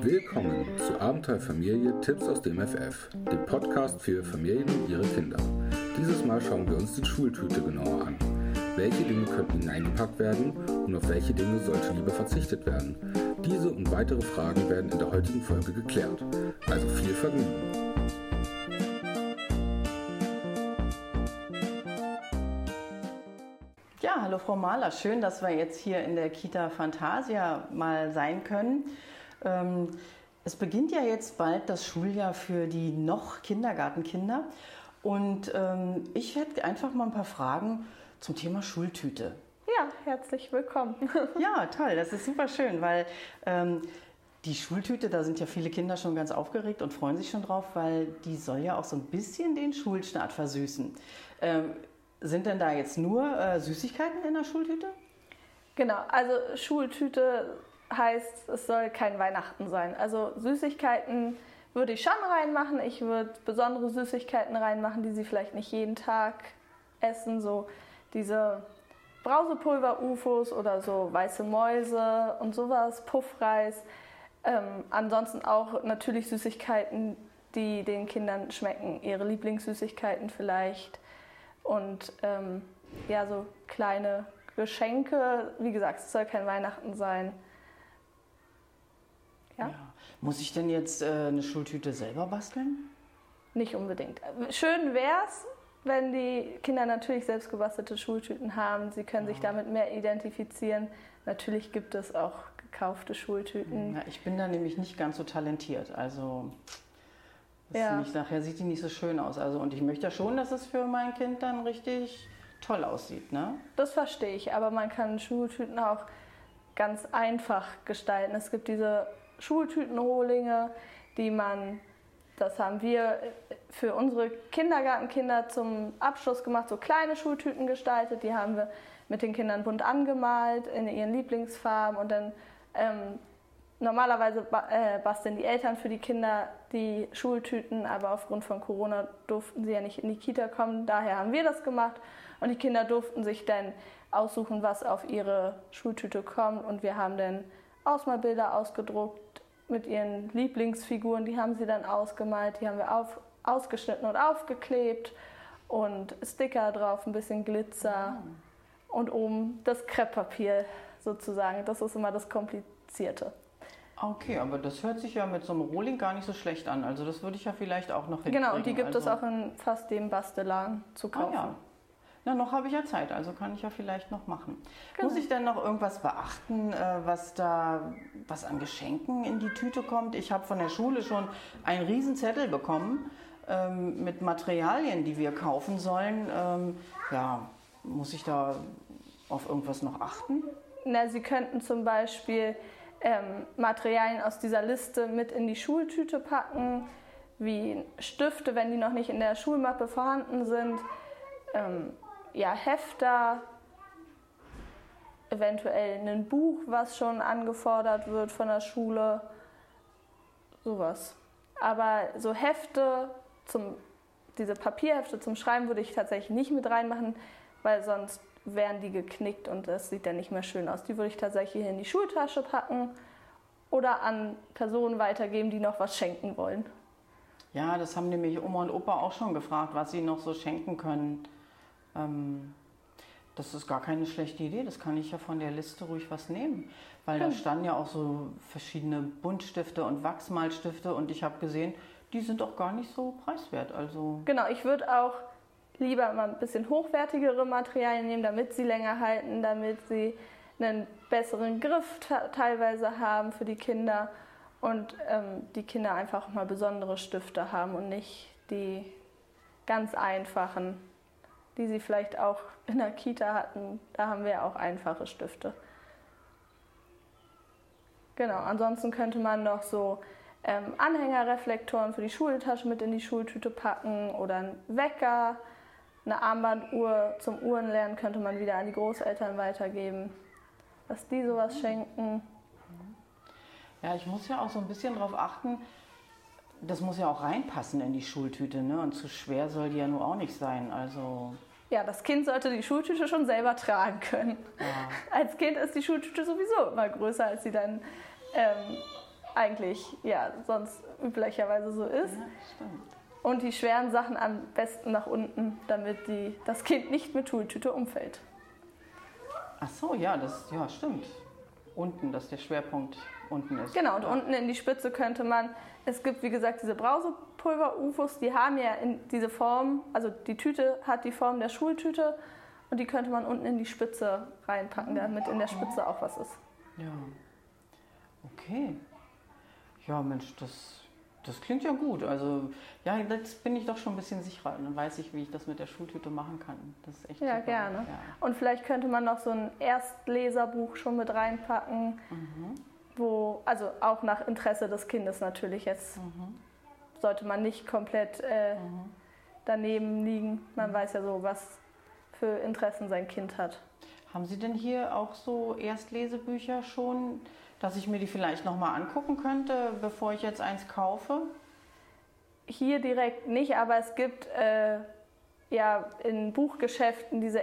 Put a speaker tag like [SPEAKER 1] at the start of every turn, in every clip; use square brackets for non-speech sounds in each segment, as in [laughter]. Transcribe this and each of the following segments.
[SPEAKER 1] Willkommen zu Abenteuer Familie Tipps aus dem FF, dem Podcast für Familien und ihre Kinder. Dieses Mal schauen wir uns die Schultüte genauer an. Welche Dinge könnten hineingepackt werden und auf welche Dinge sollte lieber verzichtet werden? Diese und weitere Fragen werden in der heutigen Folge geklärt. Also viel Vergnügen!
[SPEAKER 2] Ja, hallo Frau Mahler, schön, dass wir jetzt hier in der Kita Fantasia mal sein können. Ähm, es beginnt ja jetzt bald das Schuljahr für die noch Kindergartenkinder und ähm, ich hätte einfach mal ein paar Fragen zum Thema Schultüte.
[SPEAKER 3] Ja, herzlich willkommen. [laughs]
[SPEAKER 2] ja, toll, das ist super schön, weil ähm, die Schultüte, da sind ja viele Kinder schon ganz aufgeregt und freuen sich schon drauf, weil die soll ja auch so ein bisschen den Schulstart versüßen. Ähm, sind denn da jetzt nur äh, Süßigkeiten in der Schultüte?
[SPEAKER 3] Genau, also Schultüte heißt, es soll kein Weihnachten sein. Also Süßigkeiten würde ich schon reinmachen. Ich würde besondere Süßigkeiten reinmachen, die sie vielleicht nicht jeden Tag essen. So diese Brausepulver-UFOs oder so weiße Mäuse und sowas, Puffreis. Ähm, ansonsten auch natürlich Süßigkeiten, die den Kindern schmecken. Ihre Lieblingssüßigkeiten vielleicht. Und ähm, ja, so kleine Geschenke. Wie gesagt, es soll kein Weihnachten sein.
[SPEAKER 2] Ja. ja. Muss ich denn jetzt äh, eine Schultüte selber basteln?
[SPEAKER 3] Nicht unbedingt. Schön wäre es, wenn die Kinder natürlich selbst gebastelte Schultüten haben. Sie können ja. sich damit mehr identifizieren. Natürlich gibt es auch gekaufte Schultüten.
[SPEAKER 2] Ja, ich bin da nämlich nicht ganz so talentiert. Also ja. nicht, nachher sieht die nicht so schön aus. Also, und ich möchte ja schon, dass es für mein Kind dann richtig toll aussieht. Ne?
[SPEAKER 3] Das verstehe ich, aber man kann Schultüten auch ganz einfach gestalten. Es gibt diese Schultütenrohlinge, die man, das haben wir für unsere Kindergartenkinder zum Abschluss gemacht, so kleine Schultüten gestaltet. Die haben wir mit den Kindern bunt angemalt in ihren Lieblingsfarben und dann ähm, normalerweise äh, basteln die Eltern für die Kinder die Schultüten, aber aufgrund von Corona durften sie ja nicht in die Kita kommen. Daher haben wir das gemacht und die Kinder durften sich dann aussuchen, was auf ihre Schultüte kommt und wir haben dann Ausmalbilder ausgedruckt mit ihren Lieblingsfiguren, die haben sie dann ausgemalt, die haben wir auf, ausgeschnitten und aufgeklebt und Sticker drauf, ein bisschen Glitzer mhm. und oben das Krepppapier sozusagen. Das ist immer das Komplizierte.
[SPEAKER 2] Okay, aber das hört sich ja mit so einem Rohling gar nicht so schlecht an. Also das würde ich ja vielleicht auch noch hinkriegen.
[SPEAKER 3] Genau, und die gibt also es auch in fast dem Bastelladen zu kaufen. Ah, ja.
[SPEAKER 2] Na, noch habe ich ja Zeit, also kann ich ja vielleicht noch machen. Genau. Muss ich denn noch irgendwas beachten, äh, was da, was an Geschenken in die Tüte kommt? Ich habe von der Schule schon einen riesen Zettel bekommen ähm, mit Materialien, die wir kaufen sollen. Ähm, ja, muss ich da auf irgendwas noch achten?
[SPEAKER 3] Na, Sie könnten zum Beispiel ähm, Materialien aus dieser Liste mit in die Schultüte packen, wie Stifte, wenn die noch nicht in der Schulmappe vorhanden sind. Ähm, ja, Hefter, eventuell ein Buch, was schon angefordert wird von der Schule, sowas. Aber so Hefte, zum, diese Papierhefte zum Schreiben würde ich tatsächlich nicht mit reinmachen, weil sonst wären die geknickt und das sieht dann nicht mehr schön aus. Die würde ich tatsächlich in die Schultasche packen oder an Personen weitergeben, die noch was schenken wollen.
[SPEAKER 2] Ja, das haben nämlich Oma und Opa auch schon gefragt, was sie noch so schenken können. Ähm, das ist gar keine schlechte Idee, das kann ich ja von der Liste ruhig was nehmen. Weil hm. da standen ja auch so verschiedene Buntstifte und Wachsmalstifte und ich habe gesehen, die sind auch gar nicht so preiswert. Also
[SPEAKER 3] genau, ich würde auch lieber mal ein bisschen hochwertigere Materialien nehmen, damit sie länger halten, damit sie einen besseren Griff teilweise haben für die Kinder und ähm, die Kinder einfach mal besondere Stifte haben und nicht die ganz einfachen die sie vielleicht auch in der Kita hatten. Da haben wir auch einfache Stifte. Genau, ansonsten könnte man noch so ähm, Anhängerreflektoren für die Schultasche mit in die Schultüte packen oder einen Wecker, eine Armbanduhr zum Uhrenlernen könnte man wieder an die Großeltern weitergeben, dass die sowas schenken.
[SPEAKER 2] Ja, ich muss ja auch so ein bisschen darauf achten, das muss ja auch reinpassen in die Schultüte, ne? Und zu schwer soll die ja nur auch nicht sein. Also
[SPEAKER 3] ja, das Kind sollte die Schultüte schon selber tragen können. Ja. Als Kind ist die Schultüte sowieso immer größer, als sie dann ähm, eigentlich ja, sonst üblicherweise so ist. Ja, Und die schweren Sachen am besten nach unten, damit die, das Kind nicht mit Schultüte umfällt.
[SPEAKER 2] Ach so, ja, das ja, stimmt. Unten, dass der Schwerpunkt unten ist.
[SPEAKER 3] Genau, und ja. unten in die Spitze könnte man, es gibt wie gesagt diese Brausepulver-UFOs, die haben ja in diese Form, also die Tüte hat die Form der Schultüte und die könnte man unten in die Spitze reinpacken, damit in der Spitze auch was ist.
[SPEAKER 2] Ja. Okay. Ja, Mensch, das, das klingt ja gut. Also, ja, jetzt bin ich doch schon ein bisschen sicherer. Dann weiß ich, wie ich das mit der Schultüte machen kann. Das ist echt
[SPEAKER 3] Ja, super. gerne. Ja. Und vielleicht könnte man noch so ein Erstleserbuch schon mit reinpacken, mhm. wo, also auch nach Interesse des Kindes natürlich jetzt. Mhm. Sollte man nicht komplett äh, mhm. daneben liegen. Man mhm. weiß ja so, was für Interessen sein Kind hat.
[SPEAKER 2] Haben Sie denn hier auch so Erstlesebücher schon? Dass ich mir die vielleicht nochmal angucken könnte, bevor ich jetzt eins kaufe?
[SPEAKER 3] Hier direkt nicht, aber es gibt äh, ja in Buchgeschäften diese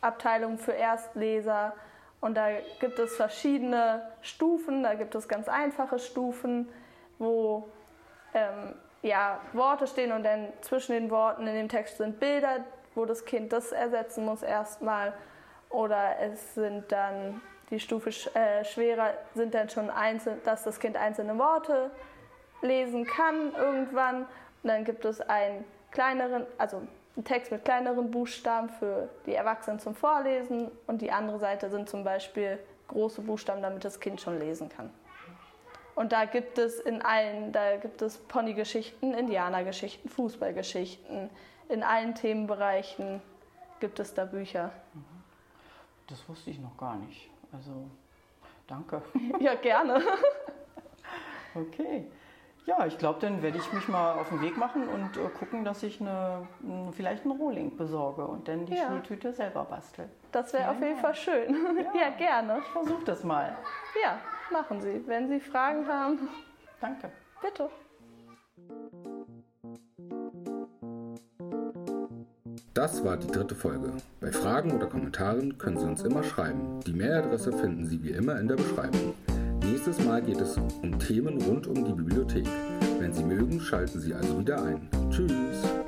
[SPEAKER 3] Abteilung für Erstleser und da gibt es verschiedene Stufen, da gibt es ganz einfache Stufen, wo ähm, ja, Worte stehen und dann zwischen den Worten in dem Text sind Bilder, wo das Kind das ersetzen muss erstmal. Oder es sind dann die Stufe äh, schwerer sind dann schon einzeln, dass das Kind einzelne Worte lesen kann irgendwann. Und dann gibt es einen kleineren, also einen Text mit kleineren Buchstaben für die Erwachsenen zum Vorlesen und die andere Seite sind zum Beispiel große Buchstaben, damit das Kind schon lesen kann. Und da gibt es in allen, da gibt es Ponygeschichten, Indianergeschichten, Fußballgeschichten, in allen Themenbereichen gibt es da Bücher.
[SPEAKER 2] Das wusste ich noch gar nicht. Also danke. [laughs]
[SPEAKER 3] Ja, gerne.
[SPEAKER 2] okay. Ja, ich glaube, dann werde ich mich mal auf den Weg machen und äh, gucken, dass ich eine, vielleicht einen Rohling besorge und dann die ja. Schultüte selber bastel.
[SPEAKER 3] Das wäre auf jeden Fall schön. Ja, ja gerne.
[SPEAKER 2] Ich versuche das mal.
[SPEAKER 3] Ja, machen Sie. Wenn Sie Fragen haben.
[SPEAKER 2] Danke.
[SPEAKER 3] Bitte.
[SPEAKER 1] Das war die dritte Folge. Bei Fragen oder Kommentaren können Sie uns immer schreiben. Die Mailadresse finden Sie wie immer in der Beschreibung. Nächstes Mal geht es um Themen rund um die Bibliothek. Wenn Sie mögen, schalten Sie also wieder ein. Tschüss!